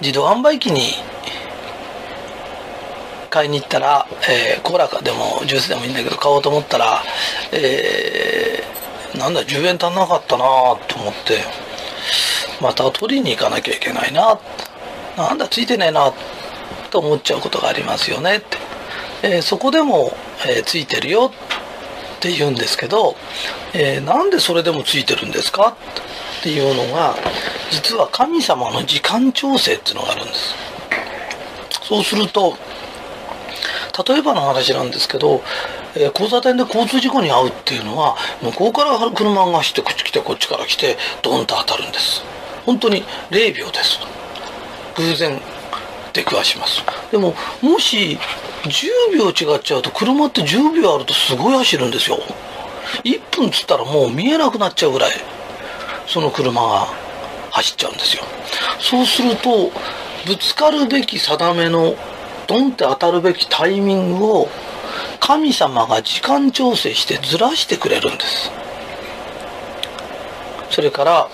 自動販売機に買いに行ったら、えー、コーラかでもジュースでもいいんだけど買おうと思ったら、えー、なんだ10円足んなかったなと思って。また取りに行かなきゃいけないな。なんだついてねえなと思っちゃうことがありますよねって、えー、そこでも、えー、ついてるよって言うんですけど、えー、なんでそれでもついてるんですかっていうのが実は神様の時間調整っていうのがあるんです。そうすると例えばの話なんですけど、えー、交差点で交通事故に遭うっていうのは向こうから車が走ってこっち来てこっちから来てドンと当たるんです。本当に0秒です。偶然出くわします。でももし10秒違っちゃうと車って10秒あるとすごい走るんですよ。1分つったらもう見えなくなっちゃうぐらいその車が。走っちゃうんですよ。そうするとぶつかるべき定めのドンって当たるべきタイミングを神様が時間調整してずらしてくれるんです。それから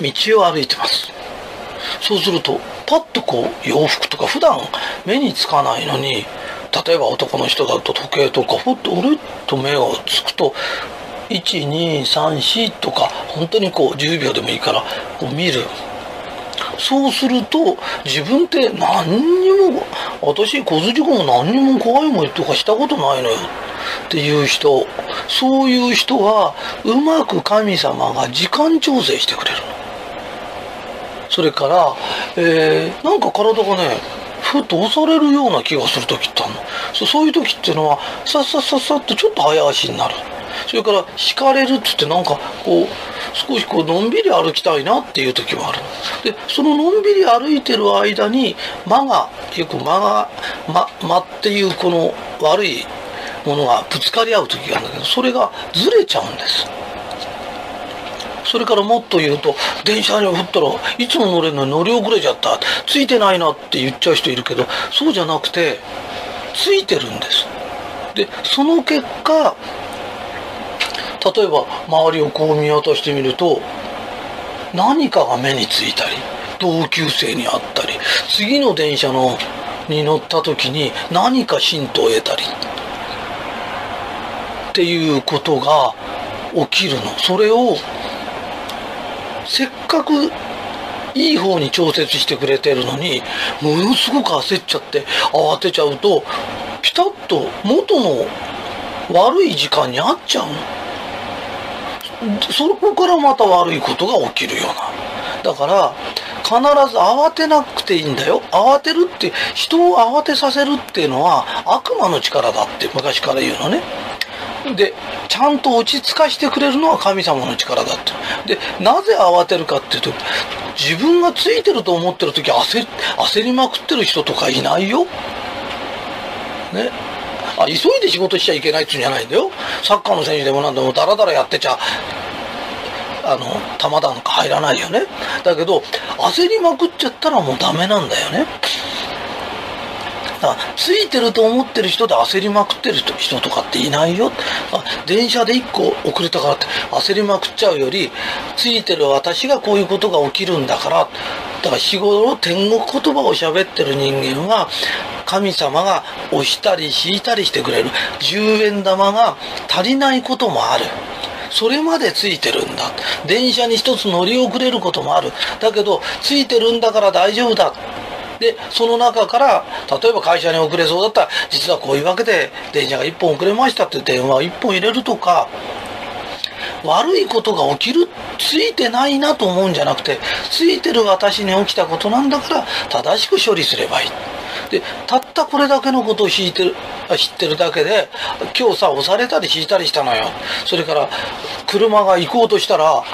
道を歩いてます。そうするとパッとこう洋服とか普段目につかないのに例えば男の人だと時計とかふっと俺と目がつくと1234とか本当にこう10秒でもいいからこう見る。そうすると自分って何にも私交通事故も何にも怖い思いとかしたことないのよ。っていう人。そういう人はうまく神様が時間調整してくれるの。それから、えー、なんか体がねふっと押されるような気がする時ってあるの。そういう時っていうのはさっさっさっさっとちょっと早足になる。それから引かれるっつってなんかこう少しこうのんびり歩きたいなっていう時もあるでそののんびり歩いてる間に間がよく間が間間っていうこの悪いものがぶつかり合う時があるんだけどそれがずれちゃうんです。それからもっと言うと電車に振ったらいつも乗れるのに乗り遅れちゃった。ついてないなって言っちゃう人いるけどそうじゃなくてついてるんです。でその結果例えば周りをこう見渡してみると何かが目についたり同級生に会ったり次の電車のに乗った時に何かヒントを得たりっていうことが起きるのそれをせっかくいい方に調節してくれてるのにものすごく焦っちゃって慌てちゃうとピタッと元の悪い時間に合っちゃうの。そこからまた悪いことが起きるような。だから必ず慌てなくていいんだよ。慌てるって、人を慌てさせるっていうのは悪魔の力だって昔から言うのね。で、ちゃんと落ち着かしてくれるのは神様の力だって。で、なぜ慌てるかっていうと、自分がついてると思ってる時焦焦りまくってる人とかいないよ。ね。あ、急いで仕事しちゃいけないっていうんじゃないんだよ。サッカーの選手でもなんでもダラダラやってちゃ、あの、球なんか入らないよね。だけど、焦りまくっちゃったらもうダメなんだよね。だからついてると思ってる人で焦りまくってる人とかっていないよ電車で1個遅れたからって焦りまくっちゃうよりついてる私がこういうことが起きるんだからだから日頃天国言葉を喋ってる人間は神様が押したり引いたりしてくれる。10円玉が足りないこともある。それまでついてるんだ。電車に一つ乗り遅れることもある。だけどついてるんだから大丈夫だ。でその中から例えば会社に遅れそうだったら実はこういうわけで電車が1本遅れましたって電話を1本入れるとか悪いことが起きる。ついてないなと思うんじゃなくてついてる私に起きたことなんだから正しく処理すればいい。でたったこれだけのことを知ってる知ってるだけで今日さ押されたり引いたりしたのよ。それから車が行こうとしたら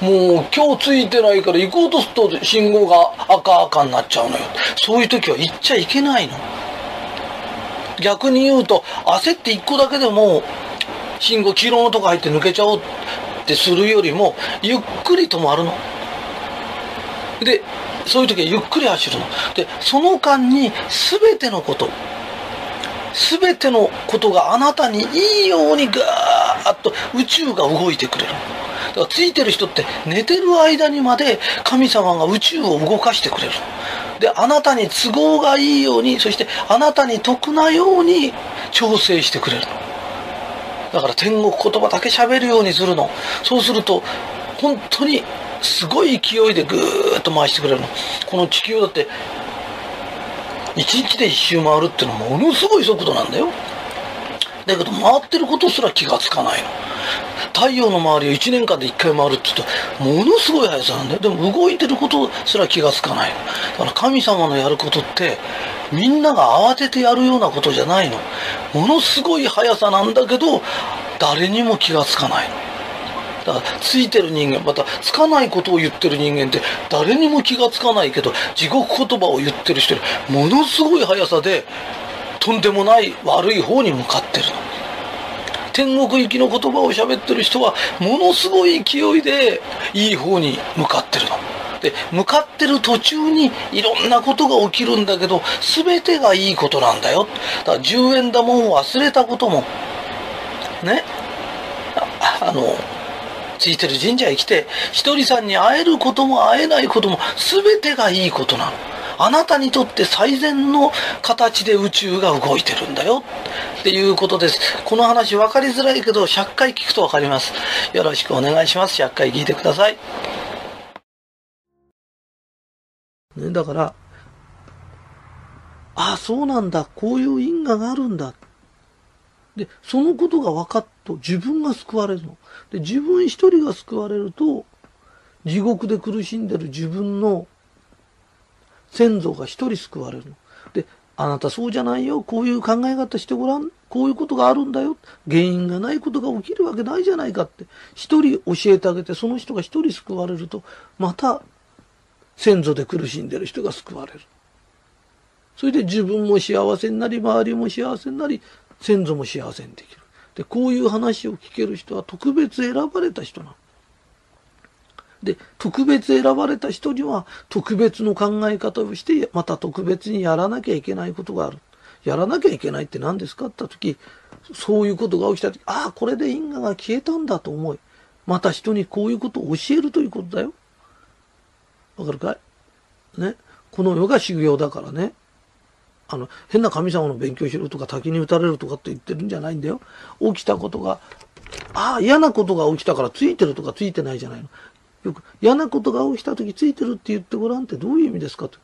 もう今日ついてないから行こうとすると信号が赤赤になっちゃうのよ。そういう時は行っちゃいけないの。逆に言うと焦って1個だけでも信号黄色のとこ入って抜けちゃおうってするよりもゆっくり止まるの。でそういう時はゆっくり走るの。でその間に全てのこと全てのことがあなたにいいようにガーッと宇宙が動いてくれる。だからついてる人って寝てる間にまで神様が宇宙を動かしてくれる。であなたに都合がいいようにそしてあなたに得なように調整してくれる。のだから天国言葉だけ喋るようにするの。そうすると本当にすごい勢いでぐーっと回してくれるの。この地球だって1日で1周回るっていうのはものすごい速度なんだよ。だけど回ってることすら気がつかないの。太陽の周りを1年間で1回回るって言うとものすごい速さなんだよ。でも動いてることすら気がつかないの。だから神様のやることってみんなが慌ててやるようなことじゃないの。ものすごい速さなんだけど誰にも気がつかないの。だからついてる人間またつかないことを言ってる人間って誰にも気がつかないけど地獄言葉を言ってる人にものすごい速さでとんでもない悪い方に向かってるの。天国行きの言葉を喋ってる人はものすごい勢いでいい方に向かってるの。で向かってる途中にいろんなことが起きるんだけど全てがいいことなんだよ。だから10円玉を忘れたこともね。あのついてる神社へ来てひとりさんに会えることも会えないことも全てがいいことなのあなたにとって最善の形で宇宙が動いてるんだよっていうことです。この話分かりづらいけど、100回聞くと分かります。よろしくお願いします。100回聞いてください。ね、だから、ああ、そうなんだ。こういう因果があるんだ。で、そのことが分かっと自分が救われるの。で、自分一人が救われると、地獄で苦しんでる自分の先祖が一人救われるの。で、あなたそうじゃないよ。こういう考え方してごらん。こういうことがあるんだよ。原因がないことが起きるわけないじゃないかって。一人教えてあげて、その人が一人救われると、また先祖で苦しんでる人が救われる。それで自分も幸せになり、周りも幸せになり、先祖も幸せにできる。で、こういう話を聞ける人は特別選ばれた人なの。で、特別選ばれた人には特別の考え方をして、また特別にやらなきゃいけないことがある。やらなきゃいけないって何ですかって言った時、そういうことが起きた時、ああ、これで因果が消えたんだと思い、また人にこういうことを教えるということだよ。わかるかい？ね？この世が修行だからね。あの、変な神様の勉強しろとか滝に打たれるとかって言ってるんじゃないんだよ。起きたことが、ああ、嫌なことが起きたからついてるとかついてないじゃないの。よく嫌なことが起きた時ついてるって言ってごらんってどういう意味ですかと。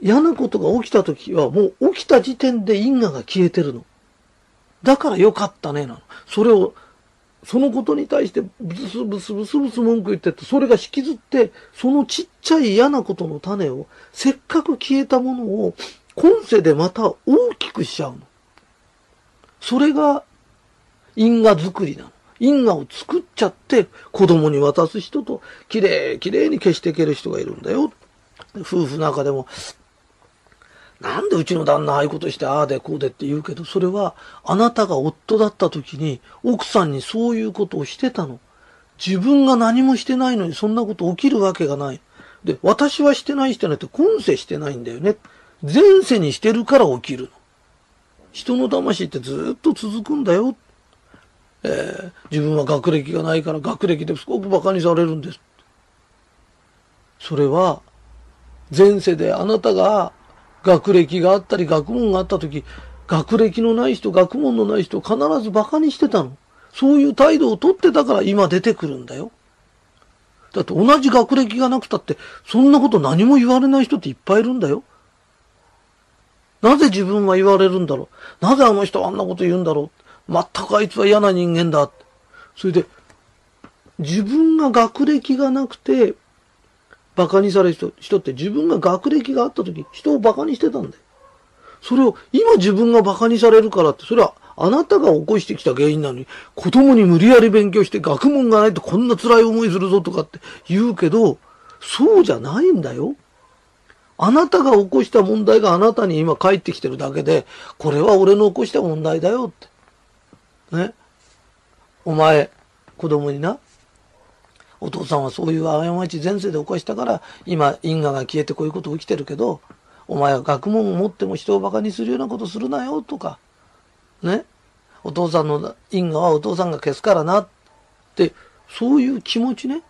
嫌なことが起きた時はもう起きた時点で因果が消えてるの。だからよかったねなの。それを、そのことに対してブスブスブスブス文句言ってって、それが引きずって、そのちっちゃい嫌なことの種を、せっかく消えたものを、今世でまた大きくしちゃうの。それが因果作りなの。因果を作っちゃって子供に渡す人と、きれいきれいに消していける人がいるんだよ。夫婦の中でも、なんでうちの旦那ああいうことしてああでこうでって言うけど、それはあなたが夫だった時に奥さんにそういうことをしてたの。自分が何もしてないのにそんなこと起きるわけがない。で、私はしてないしてないって今世してないんだよね。前世にしてるから起きるの。人の魂ってずっと続くんだよ。えー、自分は学歴がないから学歴ですごく馬鹿にされるんです。それは、前世であなたが学歴があったり学問があった時、学歴のない人、学問のない人必ず馬鹿にしてたの。そういう態度をとってたから今出てくるんだよ。だって同じ学歴がなくたって、そんなこと何も言われない人っていっぱいいるんだよ。なぜ自分は言われるんだろうなぜあの人はあんなこと言うんだろう全くあいつは嫌な人間だ。それで、自分が学歴がなくて、馬鹿にされる人人って自分が学歴があった時、人を馬鹿にしてたんだよ。それを今自分が馬鹿にされるからって、それはあなたが起こしてきた原因なのに、子供に無理やり勉強して学問がないとこんな辛い思いするぞとかって言うけど、そうじゃないんだよ。あなたが起こした問題があなたに今返ってきてるだけで、これは俺の起こした問題だよって。ね？お前、子供にな、お父さんはそういう過ち前世で起こしたから、今因果が消えてこういうこと起きてるけど、お前は学問を持っても人を馬鹿にするようなことするなよとか、ね？お父さんの因果はお父さんが消すからなってそういう気持ちね。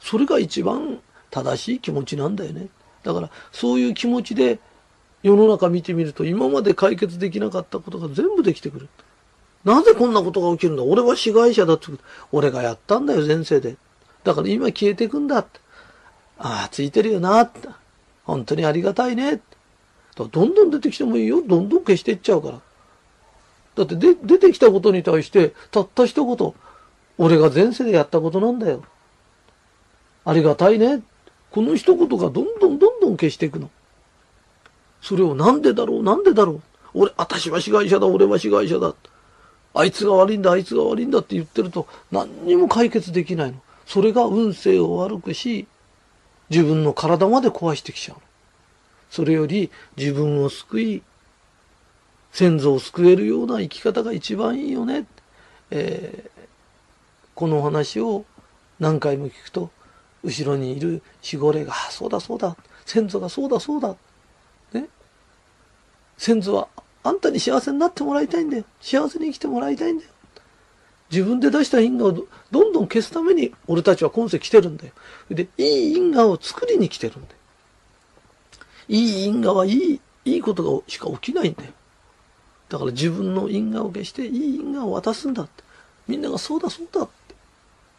それが一番正しい気持ちなんだよね。だから、そういう気持ちで世の中見てみると、今まで解決できなかったことが全部できてくる。なぜこんなことが起きるんだ？俺は被害者だって。俺がやったんだよ、前世で。だから今消えていくんだって。ああ、ついてるよなって。本当にありがたいねって。どんどん出てきてもいいよ。どんどん消していっちゃうから。だってで出てきたことに対して、たった一言、俺が前世でやったことなんだよ。ありがたいね。この一言がどんどんどんどん消していくの。それをなんでだろう？なんでだろう？俺、私は被害者だ、俺は被害者だ。あいつが悪いんだ、あいつが悪いんだって言ってると何にも解決できないの。それが運勢を悪くし、自分の体まで壊してきちゃうの。それより自分を救い、先祖を救えるような生き方が一番いいよね。えー、このお話を何回も聞くと、後ろにいる守護霊が、そうだそうだ、先祖がそうだそうだ。ね。先祖はあんたに幸せになってもらいたいんだよ。幸せに生きてもらいたいんだよ。自分で出した因果をどんどん消すために俺たちは今世来てるんだよ。で、いい因果を作りに来てるんだよ。いい因果はいい、いいことがしか起きないんだよ。だから自分の因果を消していい因果を渡すんだって。みんながそうだそうだっ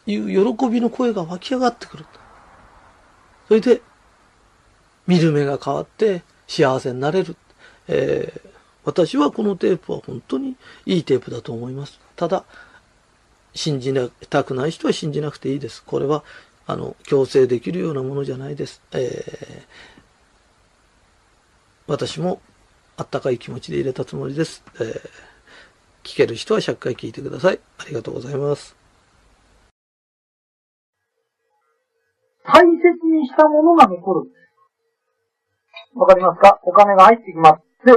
ていう喜びの声が湧き上がってくる。それで、見る目が変わって幸せになれる。えー、私はこのテープは本当にいいテープだと思います。ただ、信じたくない人は信じなくていいです。これは、あの、強制できるようなものじゃないです。えー、私もあったかい気持ちで入れたつもりです。えー、聞ける人は100回聞いてください。ありがとうございます。大切にしたものが残る。わかりますか？お金が入ってきます。で、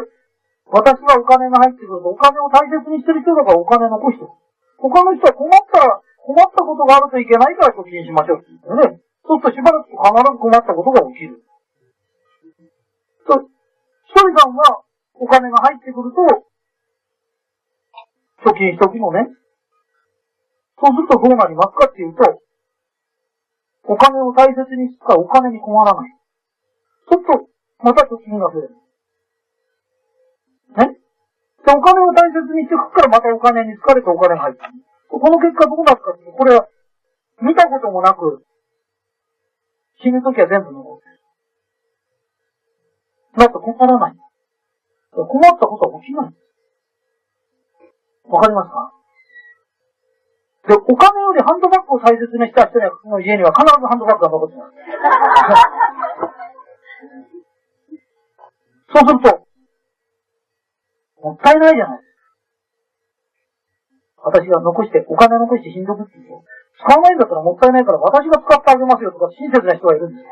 私はお金が入ってくると、お金を大切にしてる人だからお金残してる。他の人は困ったら、困ったことがあるといけないから貯金しましょうって言ってね。そうするとしばらく必ず困ったことが起きる。と、ひとりさんはお金が入ってくると、貯金しとくのね。そうするとどうなりますかっていうと、お金を大切にしたらお金に困らない。そうすると、また貯金が増える。ねで、お金を大切にしていくからまたお金に疲れてお金が入ってこの結果どうなるかって、これは見たこともなく、死ぬときは全部残ってる。だって困らない。困ったことは起きない。わかりますか？で、お金よりハンドバッグを大切にした人の家には必ずハンドバッグが残ってます。そうすると、もったいないじゃない。私が残して、お金残して死んどくって言うと、使わないんだったらもったいないから私が使ってあげますよとか親切な人がいるんですよ。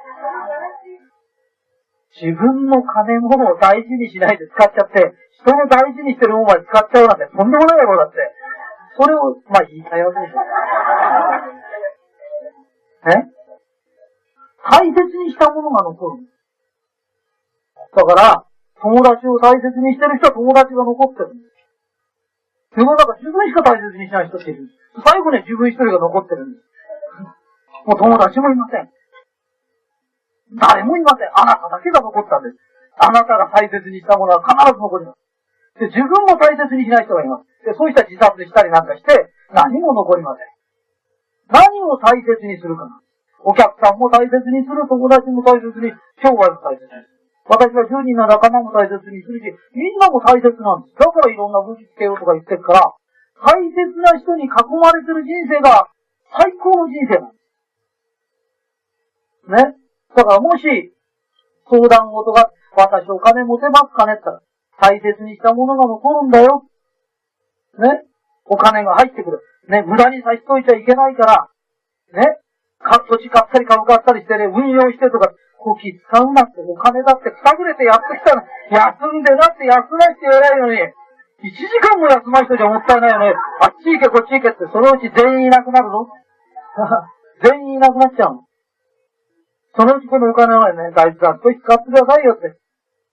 自分の金物を大事にしないで使っちゃって、人の大事にしてるものまで使っちゃうなんてとんでもないだろうだって。それを、まあ言いたいわけでしょ。え？大切にしたものが残る。だから、友達を大切にしてる人は友達が残ってるんです。世の中自分しか大切にしない人っている。最後に自分一人が残ってるんです。もう友達もいません。誰もいません。あなただけが残ったんです。あなたが大切にしたものは必ず残ります。で、自分も大切にしない人がいます。で、そういう人は自殺したりなんかして、何も残りません。何を大切にするかな。お客さんも大切にする、友達も大切に、生涯も大切にする。私は10人の仲間も大切にするし、みんなも大切なんです。だからいろんな武器つけようとか言ってるから、大切な人に囲まれてる人生が最高の人生なんです。ね。だからもし、相談事が、私お金持てますかねって言ったら、大切にしたものが残るんだよ。ね。お金が入ってくる。ね、無駄に差しといちゃいけないから、ね。か、土地買ったり株買ったりしてね、運用してとか、こき使うなって、お金だってくたぐれてやってきたの。休んでなって休まして偉いのに、1時間も休ましとじゃもったいないよね。あっち行けこっち行けって、そのうち全員いなくなるぞ。全員いなくなっちゃうの。そのうちこのお金はね、大事だ。少し使ってくださいよって。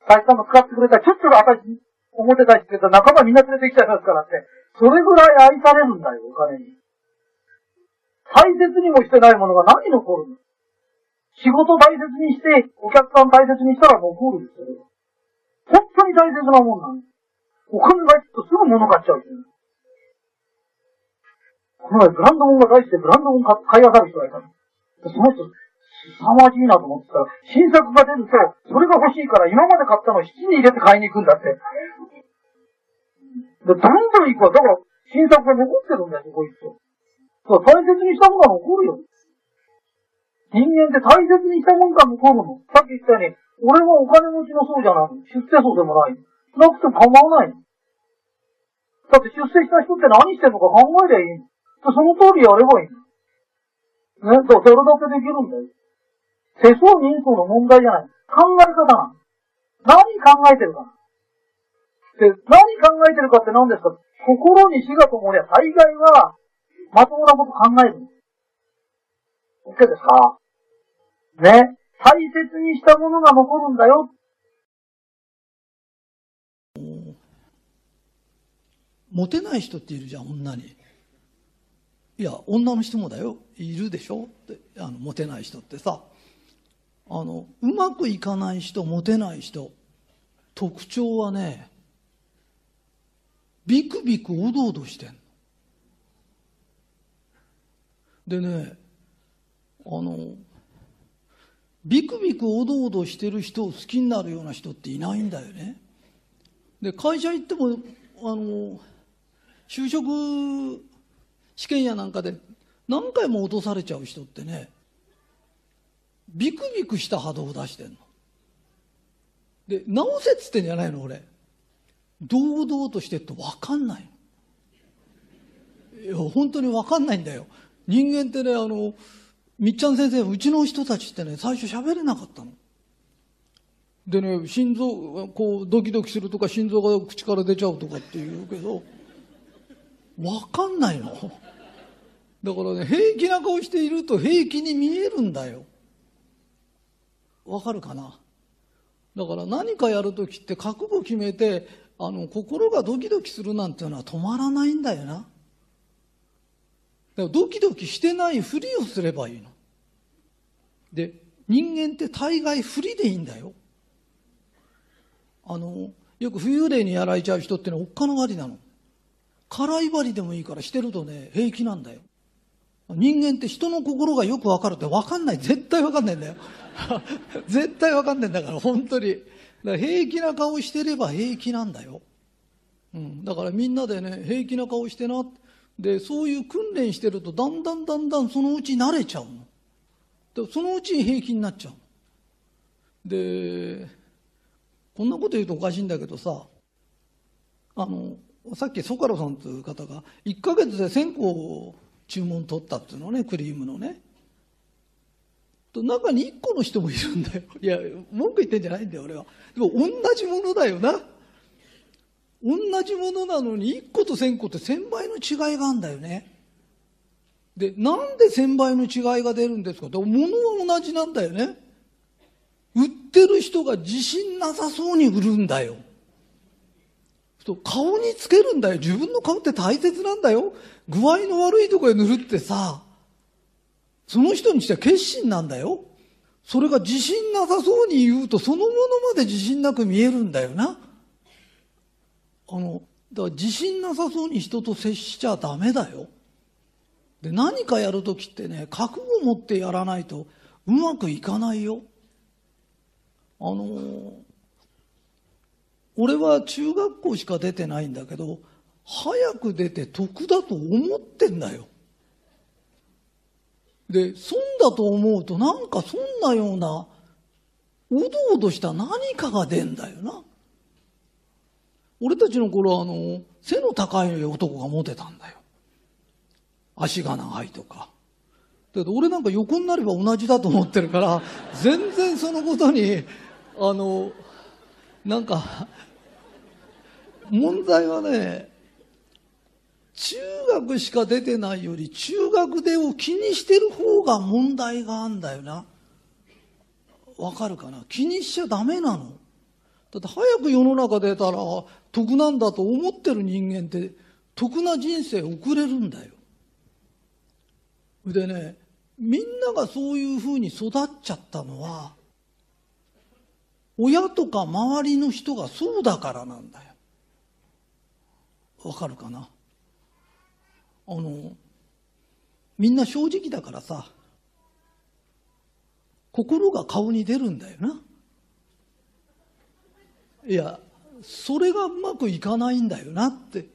大さんも使ってくれたら、ちょっと私、表たちってたら仲間みんな連れてきちゃいますからって。それぐらい愛されるんだよ、お金に。大切にもしてないものが何残るの？仕事大切にして、お客さん大切にしたら残るですよ。本当に大切なもんなの。お金がいくとすぐ物買っちゃうし。この前ブランド物が大好きでブランド物買い上がる人がいた。その人、凄まじいなと思ってたら、新作が出ると、それが欲しいから今まで買ったのを七に入れて買いに行くんだって。で、どんどん行くわ。だから、新作が残ってるんだよ、そこ行くと。大切にしたものが残るよ。人間って大切にしたものが残るの。さっき言ったように、俺はお金持ちの層じゃない。出世層でもない。なくても構わない。だって出世した人って何してんのか考えりゃいい。その通りやればいい。ね、そう、それだけできるんだよ。世相人相の問題じゃない。考え方なの。何考えてるか。で、何考えてるかって何ですか心に死が灯りゃ大概は、まともなこと考える。OK ですか？ね。大切にしたものが残るんだよ。モテない人っているじゃん、女に。いや、女の人もだよ。いるでしょ？って、あの、モテない人ってさ。あの、うまくいかない人、モテない人。特徴はね、ビクビクおどおどしてんの。でね、あの、ビクビクおどおどしてる人を好きになるような人っていないんだよね。で、会社行っても、あの、就職試験やなんかで何回も落とされちゃう人ってね、ビクビクした波動を出してんの。で、直せっつってんじゃないの、俺。堂々としてって分かんないの。いや、本当に分かんないんだよ。人間ってね、あの、みっちゃん先生、うちの人たちってね、最初喋れなかったの。でね、心臓、こう、ドキドキするとか、心臓が口から出ちゃうとかって言うけど、わかんないの。だからね、平気な顔していると平気に見えるんだよ。わかるかな？だから何かやるときって覚悟決めて、あの、心がドキドキするなんていうのは止まらないんだよな。だからドキドキしてないふりをすればいいの。で、人間って大概不利でいいんだよ。あの、よく冬霊にやられちゃう人ってのはおっかの狩りなの。辛い針でもいいからしてるとね、平気なんだよ。人間って人の心がよくわかるってわかんない。絶対わかんないんだよ。絶対わかんないんだから、本当に。だから平気な顔してれば平気なんだよ。うん。だからみんなでね、平気な顔してな。で、そういう訓練してると、だんだんだんだんそのうち慣れちゃうの。でそのうちに平気になっちゃう。でこんなこと言うとおかしいんだけどさあのさっきソカロさんという方が1ヶ月で1000個注文取ったっていうのねクリームのね。と中に1個の人もいるんだよ。いや文句言ってんじゃないんだよ俺は。でも同じものだよな。同じものなのに1個と1000個って1000倍の違いがあるんだよね。で、なんで1000倍の違いが出るんですか？って、物は同じなんだよね。売ってる人が自信なさそうに売るんだよ。顔につけるんだよ。自分の顔って大切なんだよ。具合の悪いとこへ塗るってさ、その人にしては決心なんだよ。それが自信なさそうに言うと、そのものまで自信なく見えるんだよな。あの、だから自信なさそうに人と接しちゃダメだよ。で何かやるときってね覚悟を持ってやらないとうまくいかないよ。あのー、俺は中学校しか出てないんだけど早く出て得だと思ってんだよ。で損だと思うとなんかそんなようなおどおどした何かが出んだよな。俺たちの頃はあの背の高い男がモテたんだよ。足が長いとか。だけど俺なんか横になれば同じだと思ってるから、全然そのことに、あの、なんか、問題はね、中学しか出てないより中学出を気にしてる方が問題があんだよな。わかるかな？気にしちゃダメなの。だって早く世の中出たら得なんだと思ってる人間って得な人生送れるんだよ。でね、みんながそういうふうに育っちゃったのは、親とか周りの人がそうだからなんだよ。わかるかな？あの、みんな正直だからさ、心が顔に出るんだよな。いや、それがうまくいかないんだよなって。